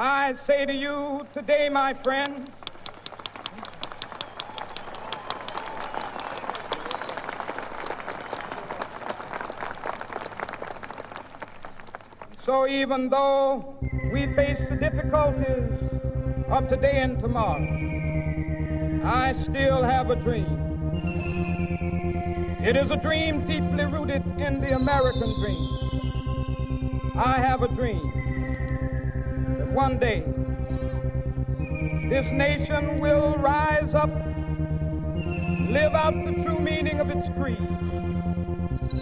I say to you today, my friends, so even though we face the difficulties of today and tomorrow, I still have a dream. It is a dream deeply rooted in the American dream. I have a dream one day this nation will rise up, live out the true meaning of its creed.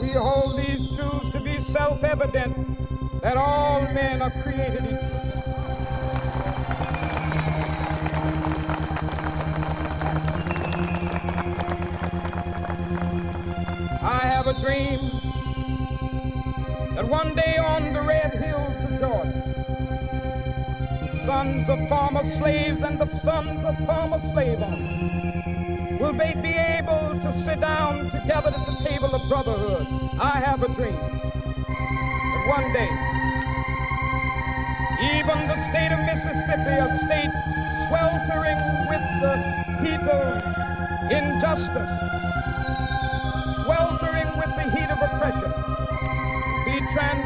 We hold these truths to be self evident that all men are created equal. I have a dream that one day on the red sons of former slaves and the sons of former slave owners will be be able to sit down together at the table of brotherhood. I have a dream that one day, even the state of Mississippi, a state sweltering with the heat of injustice, sweltering with the heat of oppression, be transformed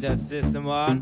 The system one.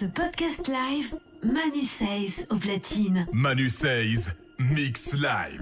Ce podcast live, Manu Says au platine. Manu Says, Mix Live.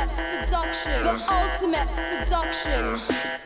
ultimate seduction. The ultimate seduction.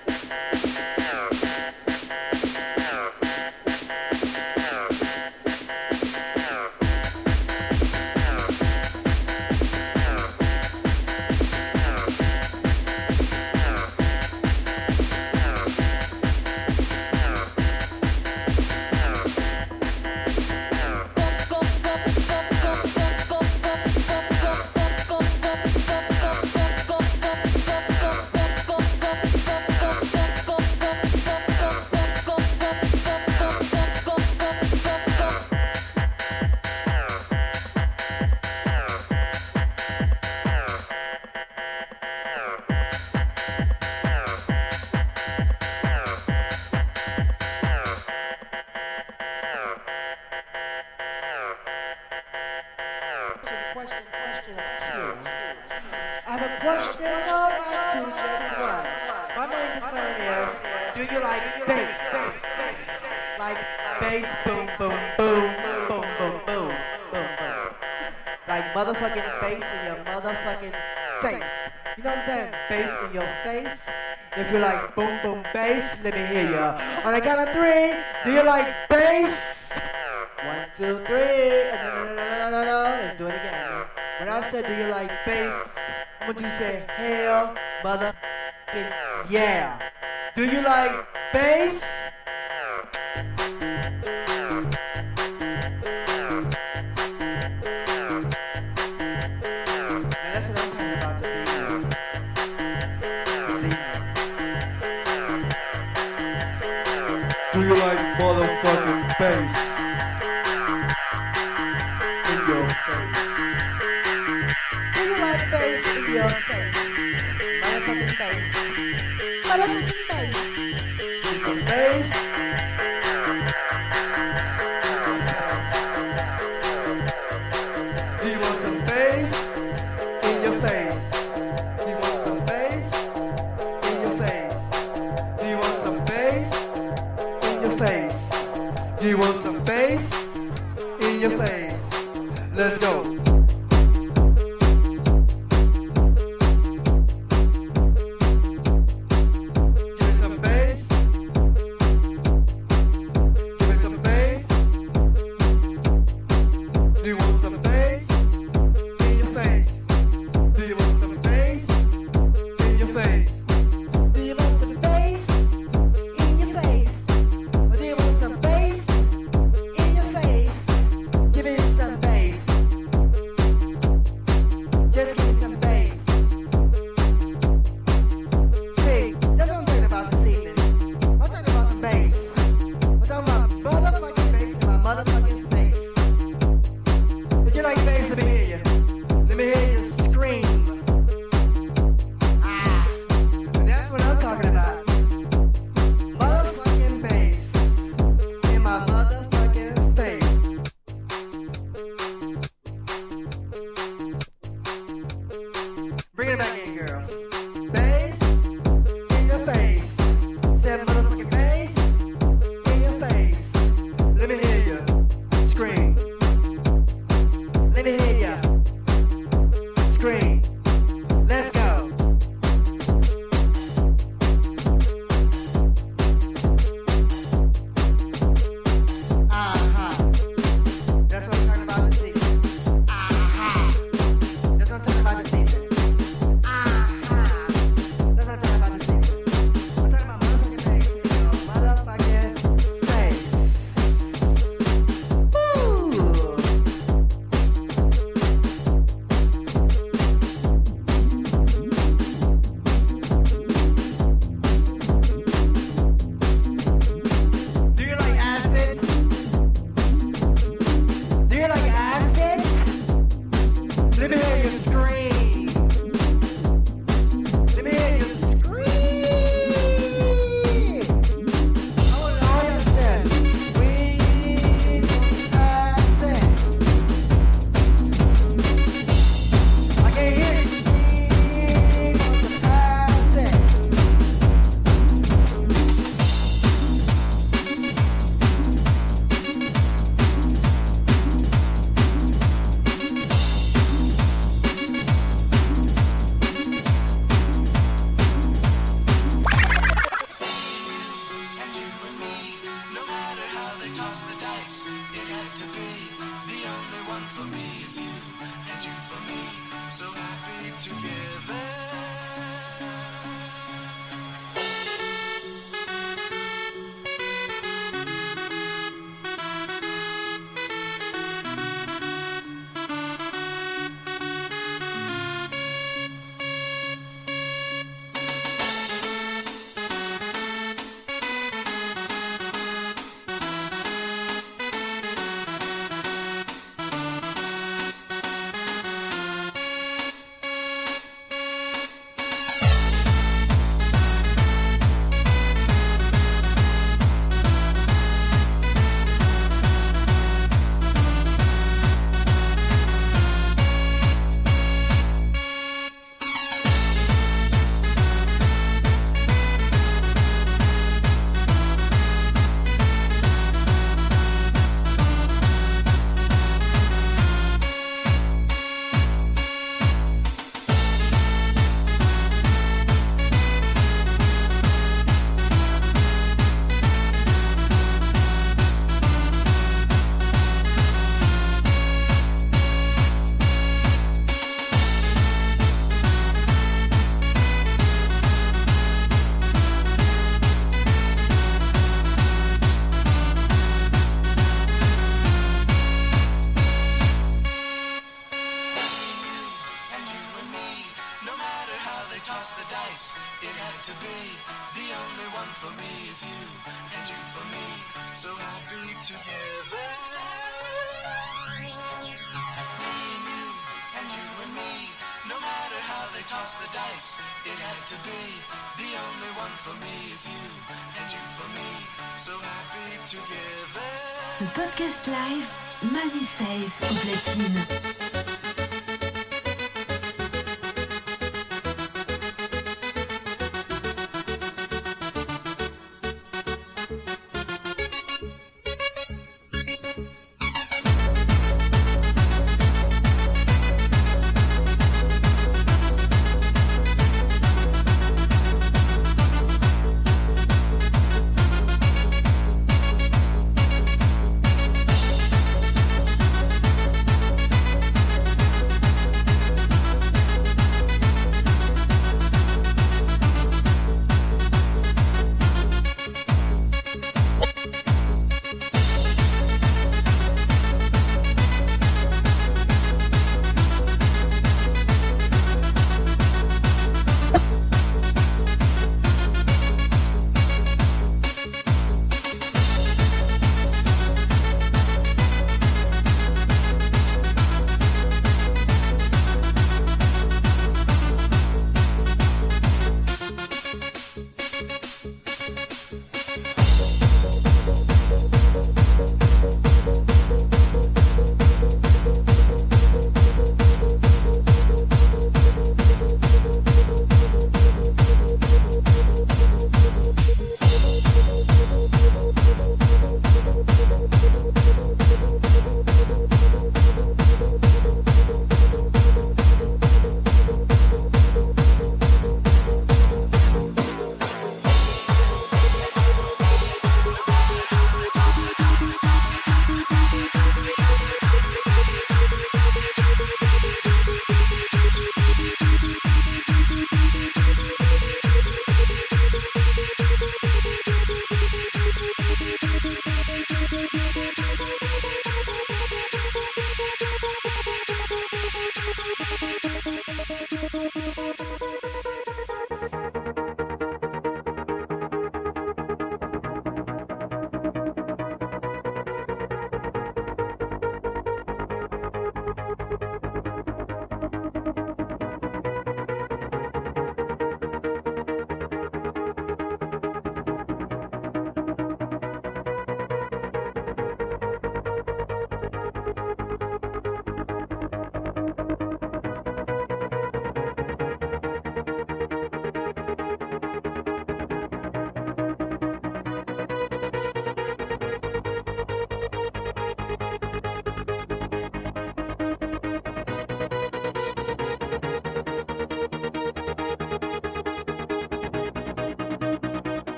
podcast live, Manu Says au platine.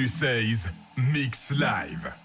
Manu Says, Mix Live.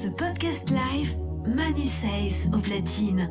Ce podcast live, Manu Says au platine.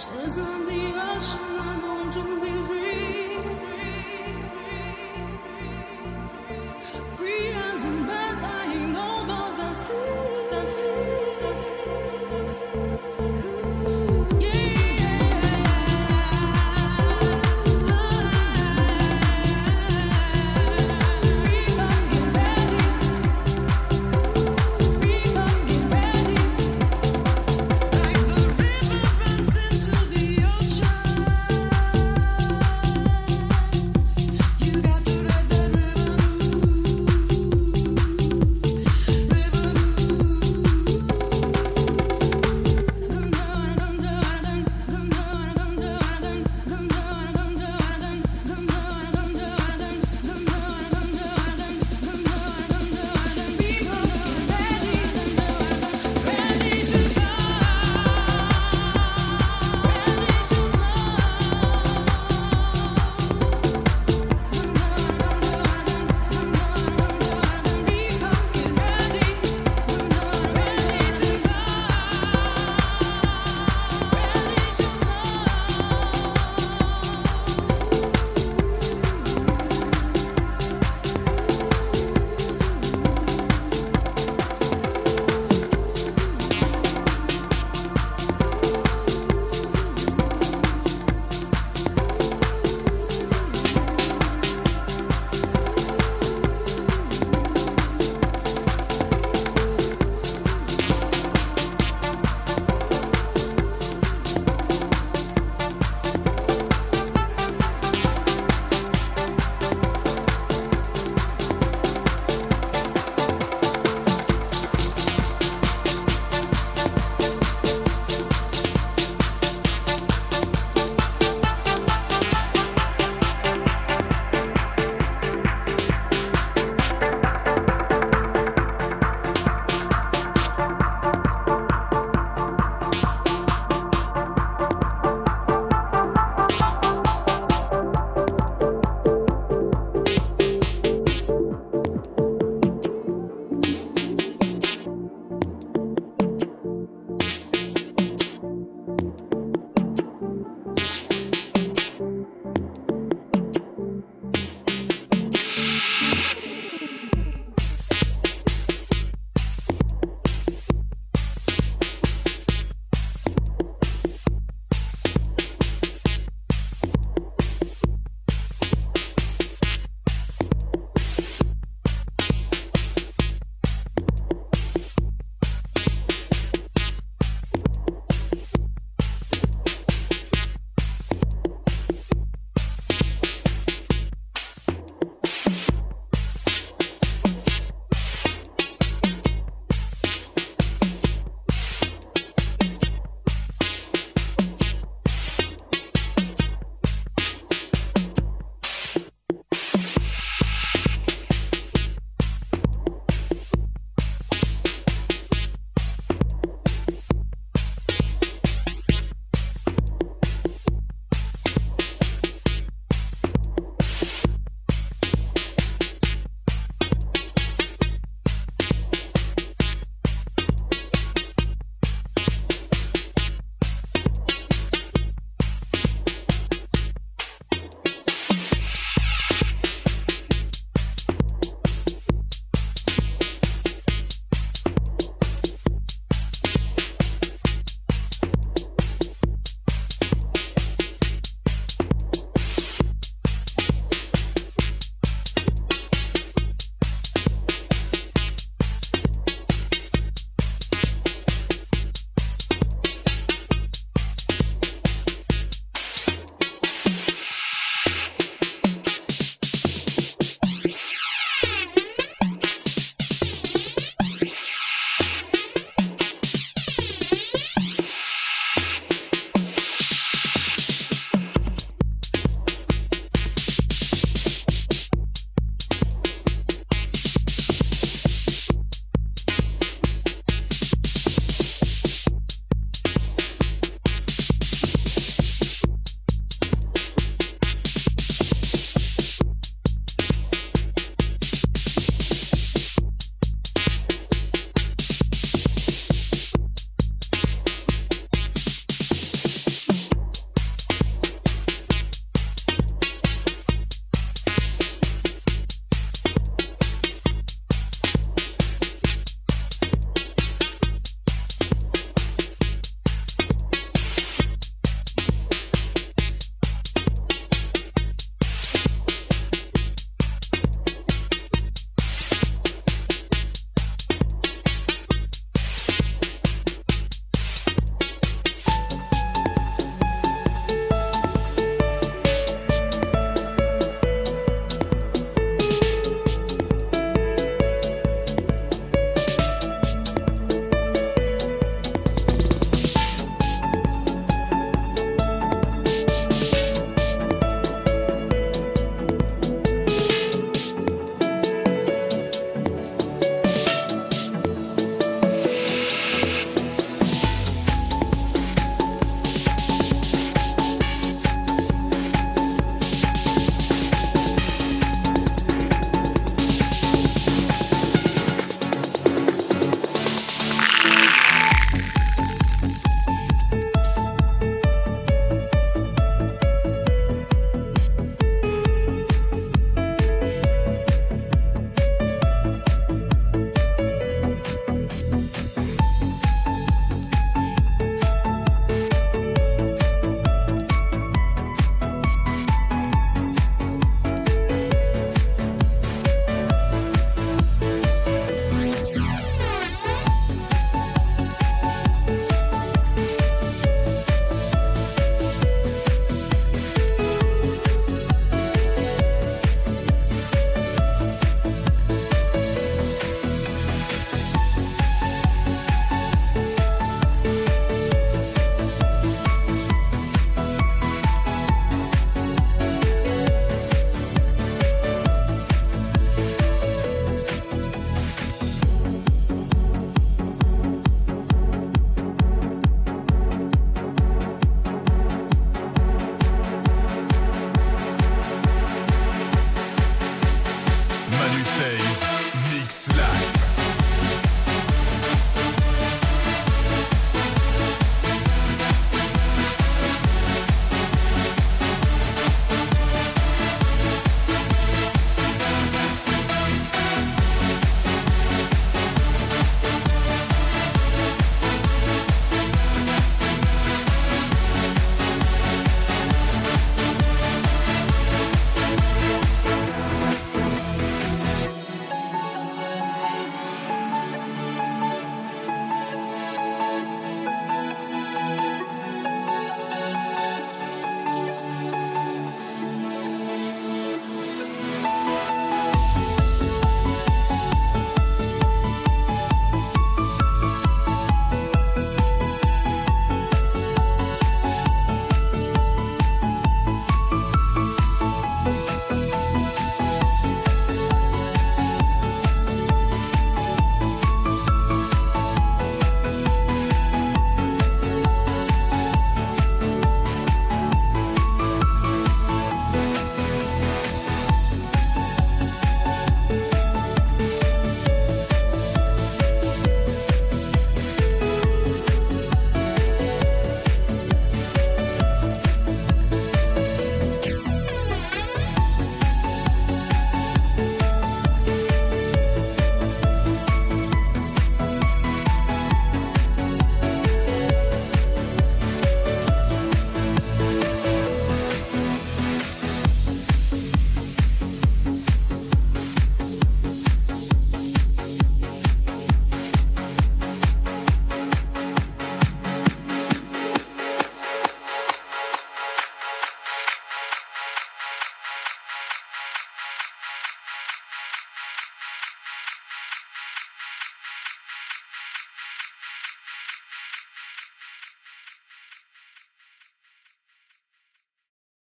Just on the ocean,